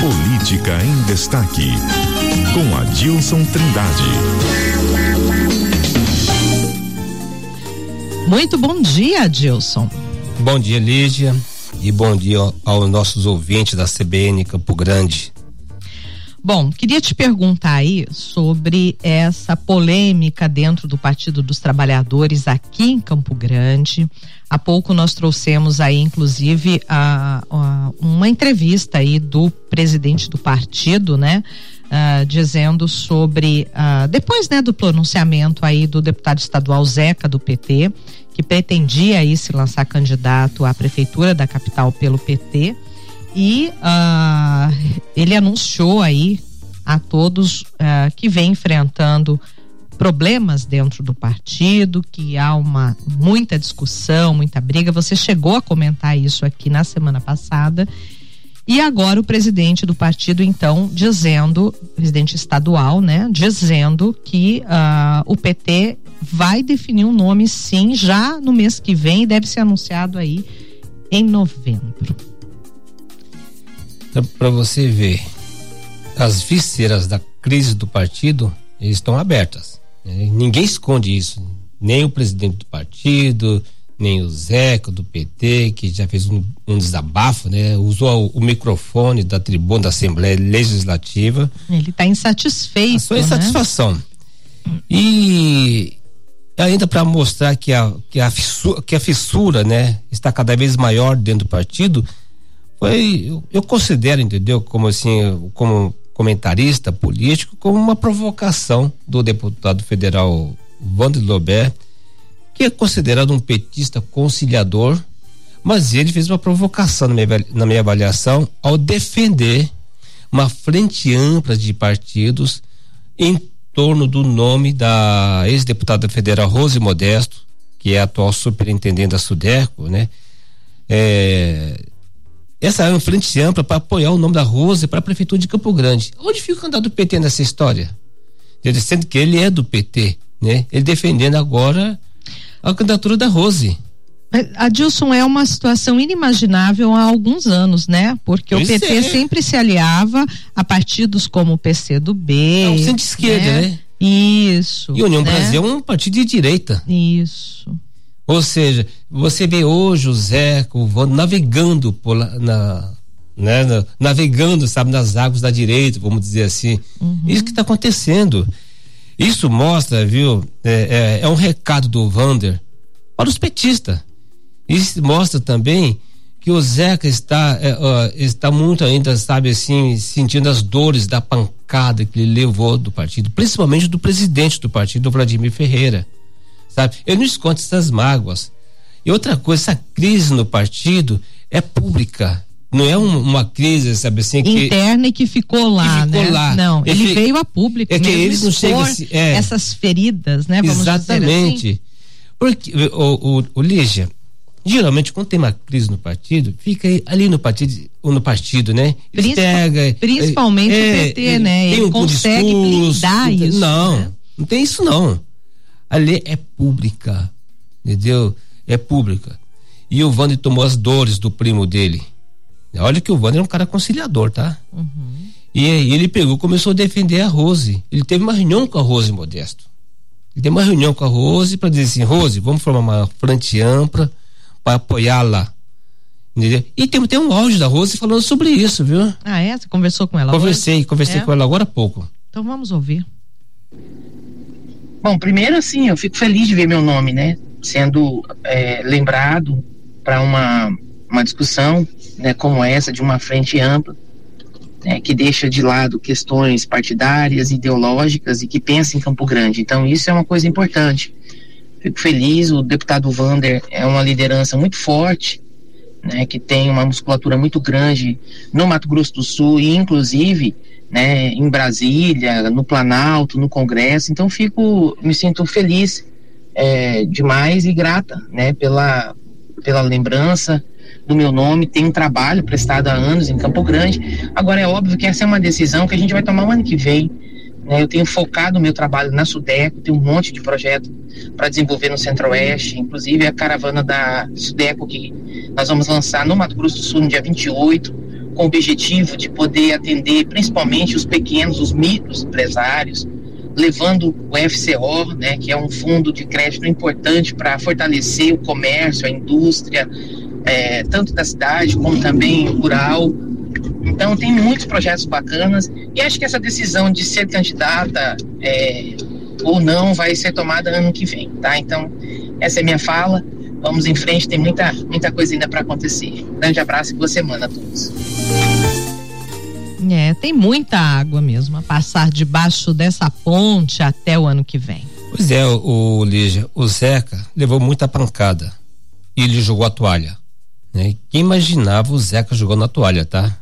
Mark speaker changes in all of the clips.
Speaker 1: Política em Destaque, com Adilson Trindade.
Speaker 2: Muito bom dia, Adilson.
Speaker 3: Bom dia, Lígia, e bom dia aos nossos ouvintes da CBN Campo Grande.
Speaker 2: Bom, queria te perguntar aí sobre essa polêmica dentro do Partido dos Trabalhadores aqui em Campo Grande. Há pouco nós trouxemos aí, inclusive, a, a uma entrevista aí do presidente do partido, né? Uh, dizendo sobre uh, depois né do pronunciamento aí do deputado estadual Zeca do PT que pretendia aí se lançar candidato à prefeitura da capital pelo PT e uh, ele anunciou aí a todos uh, que vem enfrentando problemas dentro do partido, que há uma muita discussão, muita briga. Você chegou a comentar isso aqui na semana passada. E agora o presidente do partido, então, dizendo, presidente estadual, né, dizendo que uh, o PT vai definir um nome, sim, já no mês que vem, deve ser anunciado aí em novembro
Speaker 3: para você ver, as vísceras da crise do partido estão abertas. Né? Ninguém esconde isso, nem o presidente do partido, nem o Zeca do PT, que já fez um, um desabafo, né? Usou o, o, microfone da tribuna da Assembleia Legislativa.
Speaker 2: Ele está insatisfeito. A
Speaker 3: sua né? insatisfação. E ainda para mostrar que a, que, a fissura, que a fissura, né, está cada vez maior dentro do partido, foi, eu, eu considero, entendeu, como assim, como comentarista político, como uma provocação do deputado federal Wander Lobé, que é considerado um petista conciliador, mas ele fez uma provocação na minha, na minha avaliação ao defender uma frente ampla de partidos em torno do nome da ex-deputada federal Rose Modesto, que é atual superintendente da Sudeco, né? É, essa é uma frente ampla para apoiar o nome da Rose para a prefeitura de Campo Grande. Onde fica o candidato do PT nessa história? Sendo que ele é do PT, né? Ele defendendo agora a candidatura da Rose.
Speaker 2: Adilson é uma situação inimaginável há alguns anos, né? Porque pois o PT é. sempre se aliava a partidos como o PC do B.
Speaker 3: É um centro-esquerda, né? né?
Speaker 2: Isso.
Speaker 3: E a União né? Brasil é um partido de direita.
Speaker 2: Isso.
Speaker 3: Ou seja, você vê hoje o Zé, o Vando navegando por na, né, na, navegando, sabe, nas águas da direita, vamos dizer assim. Uhum. Isso que está acontecendo. Isso mostra, viu, é, é, é, um recado do Vander para os petistas. Isso mostra também que o Zeca está, é, está muito ainda, sabe assim, sentindo as dores da pancada que ele levou do partido, principalmente do presidente do partido, Vladimir Ferreira sabe? Eu não escondo essas mágoas. E outra coisa, essa crise no partido é pública. Não é um, uma crise, sabe assim?
Speaker 2: Que, Interna e que ficou lá, que ficou né? Lá. Não, ele, ele veio a público.
Speaker 3: É que eles não chegam assim, é,
Speaker 2: essas feridas, né?
Speaker 3: Vamos exatamente. Assim. Porque, o, o, o Lígia, geralmente quando tem uma crise no partido, fica ali no partido, no partido, né?
Speaker 2: Principal, pega, principalmente é, o PT, é, né? Ele um consegue discurso, blindar isso.
Speaker 3: Não, né? não tem isso não a lei é pública, entendeu? É pública. E o Wander tomou as dores do primo dele. Olha que o Wander é um cara conciliador, tá? Uhum. E aí ele pegou, começou a defender a Rose. Ele teve uma reunião com a Rose Modesto. Ele teve uma reunião com a Rose para dizer assim, Rose, vamos formar uma frente ampla para apoiá-la. Entendeu? E tem, tem um áudio da Rose falando sobre isso, viu?
Speaker 2: Ah, é? Você conversou com ela?
Speaker 3: Conversei,
Speaker 2: agora?
Speaker 3: conversei é? com ela agora há pouco.
Speaker 2: Então vamos ouvir.
Speaker 4: Bom, primeiro assim, eu fico feliz de ver meu nome, né, sendo é, lembrado para uma, uma discussão, né, como essa de uma frente ampla, né, que deixa de lado questões partidárias, ideológicas e que pensa em Campo Grande. Então isso é uma coisa importante. Fico feliz. O deputado Vander é uma liderança muito forte, né, que tem uma musculatura muito grande no Mato Grosso do Sul e inclusive né, em Brasília, no Planalto, no Congresso. Então fico, me sinto feliz é, demais e grata, né, pela pela lembrança do meu nome. Tem um trabalho prestado há anos em Campo Grande. Agora é óbvio que essa é uma decisão que a gente vai tomar o ano que vem. Né? Eu tenho focado o meu trabalho na Sudeco, tenho um monte de projeto para desenvolver no Centro-Oeste, inclusive a caravana da Sudeco que nós vamos lançar no Mato Grosso do Sul no dia 28 com o objetivo de poder atender principalmente os pequenos, os micros empresários, levando o FCO, né, que é um fundo de crédito importante para fortalecer o comércio, a indústria, é, tanto da cidade como também rural. Então tem muitos projetos bacanas e acho que essa decisão de ser candidata é, ou não vai ser tomada ano que vem, tá? Então essa é minha fala. Vamos em frente, tem muita, muita coisa ainda para acontecer. Grande abraço e boa semana a todos.
Speaker 2: É, tem muita água mesmo a passar debaixo dessa ponte até o ano que vem.
Speaker 3: Pois é, o, o Lígia, o Zeca levou muita pancada e ele jogou a toalha. Né? Quem imaginava o Zeca jogando a toalha, tá?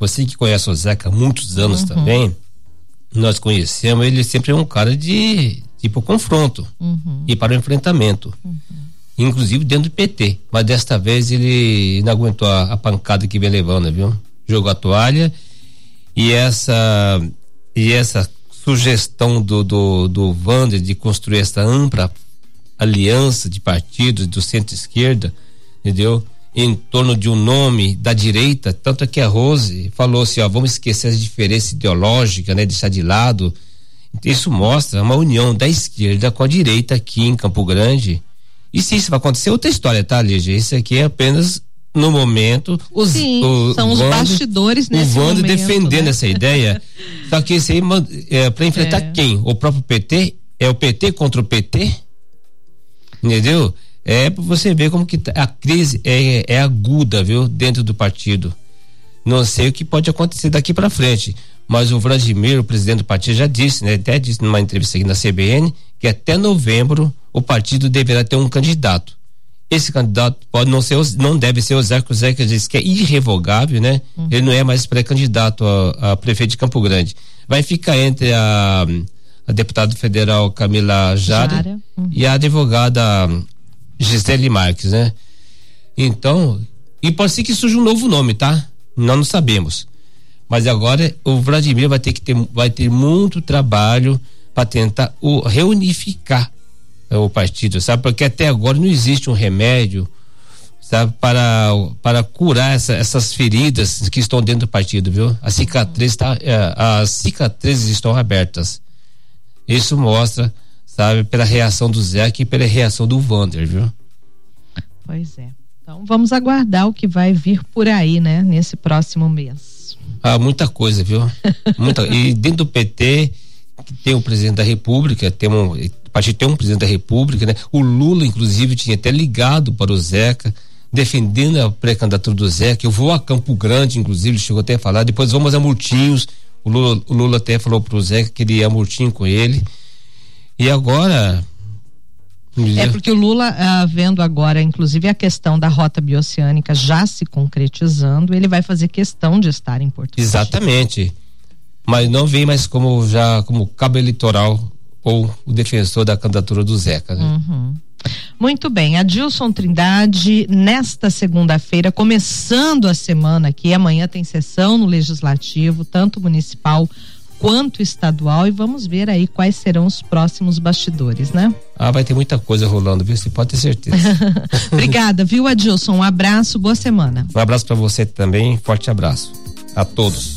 Speaker 3: Você que conhece o Zeca há muitos anos uhum. também, nós conhecemos, ele sempre é um cara de tipo confronto uhum. e para o enfrentamento. Uhum. Inclusive dentro do PT. Mas desta vez ele não aguentou a, a pancada que vem levando, viu? Jogou a toalha e essa e essa sugestão do do, do de construir essa ampla aliança de partidos do centro-esquerda, entendeu? Em torno de um nome da direita, tanto é que a Rose falou assim, ó, vamos esquecer as diferenças ideológicas, né, deixar de lado. Isso mostra uma união da esquerda com a direita aqui em Campo Grande. E se isso vai acontecer, outra história, tá, Lígia? Isso aqui é apenas no momento, os,
Speaker 2: Sim, o, são os bastidores nesse
Speaker 3: O Vando defendendo né? essa ideia. Só que isso aí é para enfrentar é. quem? O próprio PT? É o PT contra o PT? Entendeu? É para você ver como que tá, a crise é, é aguda, viu? Dentro do partido. Não sei o que pode acontecer daqui para frente. Mas o Vladimir, o presidente do partido, já disse, né? Até disse numa entrevista aqui na CBN, que até novembro o partido deverá ter um candidato esse candidato pode não ser, não deve ser o Zeca, o Zeca diz que é irrevogável, né? Uhum. Ele não é mais pré-candidato a, a, prefeito de Campo Grande. Vai ficar entre a, a deputada federal Camila Jara, Jara. Uhum. e a advogada Gisele Marques, né? Então, e pode ser que surja um novo nome, tá? Nós não sabemos. Mas agora o Vladimir vai ter que ter, vai ter muito trabalho para tentar o, reunificar o partido, sabe? Porque até agora não existe um remédio, sabe, para, para curar essa, essas feridas que estão dentro do partido, viu? A cicatriz tá, é, as cicatrizes estão abertas. Isso mostra, sabe, pela reação do Zé e pela reação do Vander, viu?
Speaker 2: Pois é. Então vamos aguardar o que vai vir por aí, né, nesse próximo mês.
Speaker 3: Ah, muita coisa, viu? Muita, e dentro do PT tem o presidente da República, tem um, partido tem um presidente da República, né? O Lula, inclusive, tinha até ligado para o Zeca, defendendo a pré-candidatura do Zeca. Eu vou a Campo Grande, inclusive, ele chegou até a falar. Depois vamos a Murtinhos. O Lula, o Lula até falou para o Zeca que ele ia a Murtinho com ele. E agora.
Speaker 2: É porque o Lula, ah, vendo agora, inclusive, a questão da rota bioceânica já se concretizando, ele vai fazer questão de estar em Porto
Speaker 3: Exatamente. Mas não vem mais como já como cabo eleitoral ou o defensor da candidatura do Zeca. Né?
Speaker 2: Uhum. Muito bem, Adilson Trindade, nesta segunda-feira, começando a semana aqui, amanhã tem sessão no Legislativo, tanto municipal quanto estadual, e vamos ver aí quais serão os próximos bastidores, né?
Speaker 3: Ah, vai ter muita coisa rolando, viu? Você pode ter certeza.
Speaker 2: Obrigada, viu, Adilson? Um abraço, boa semana.
Speaker 3: Um abraço para você também, forte abraço a todos.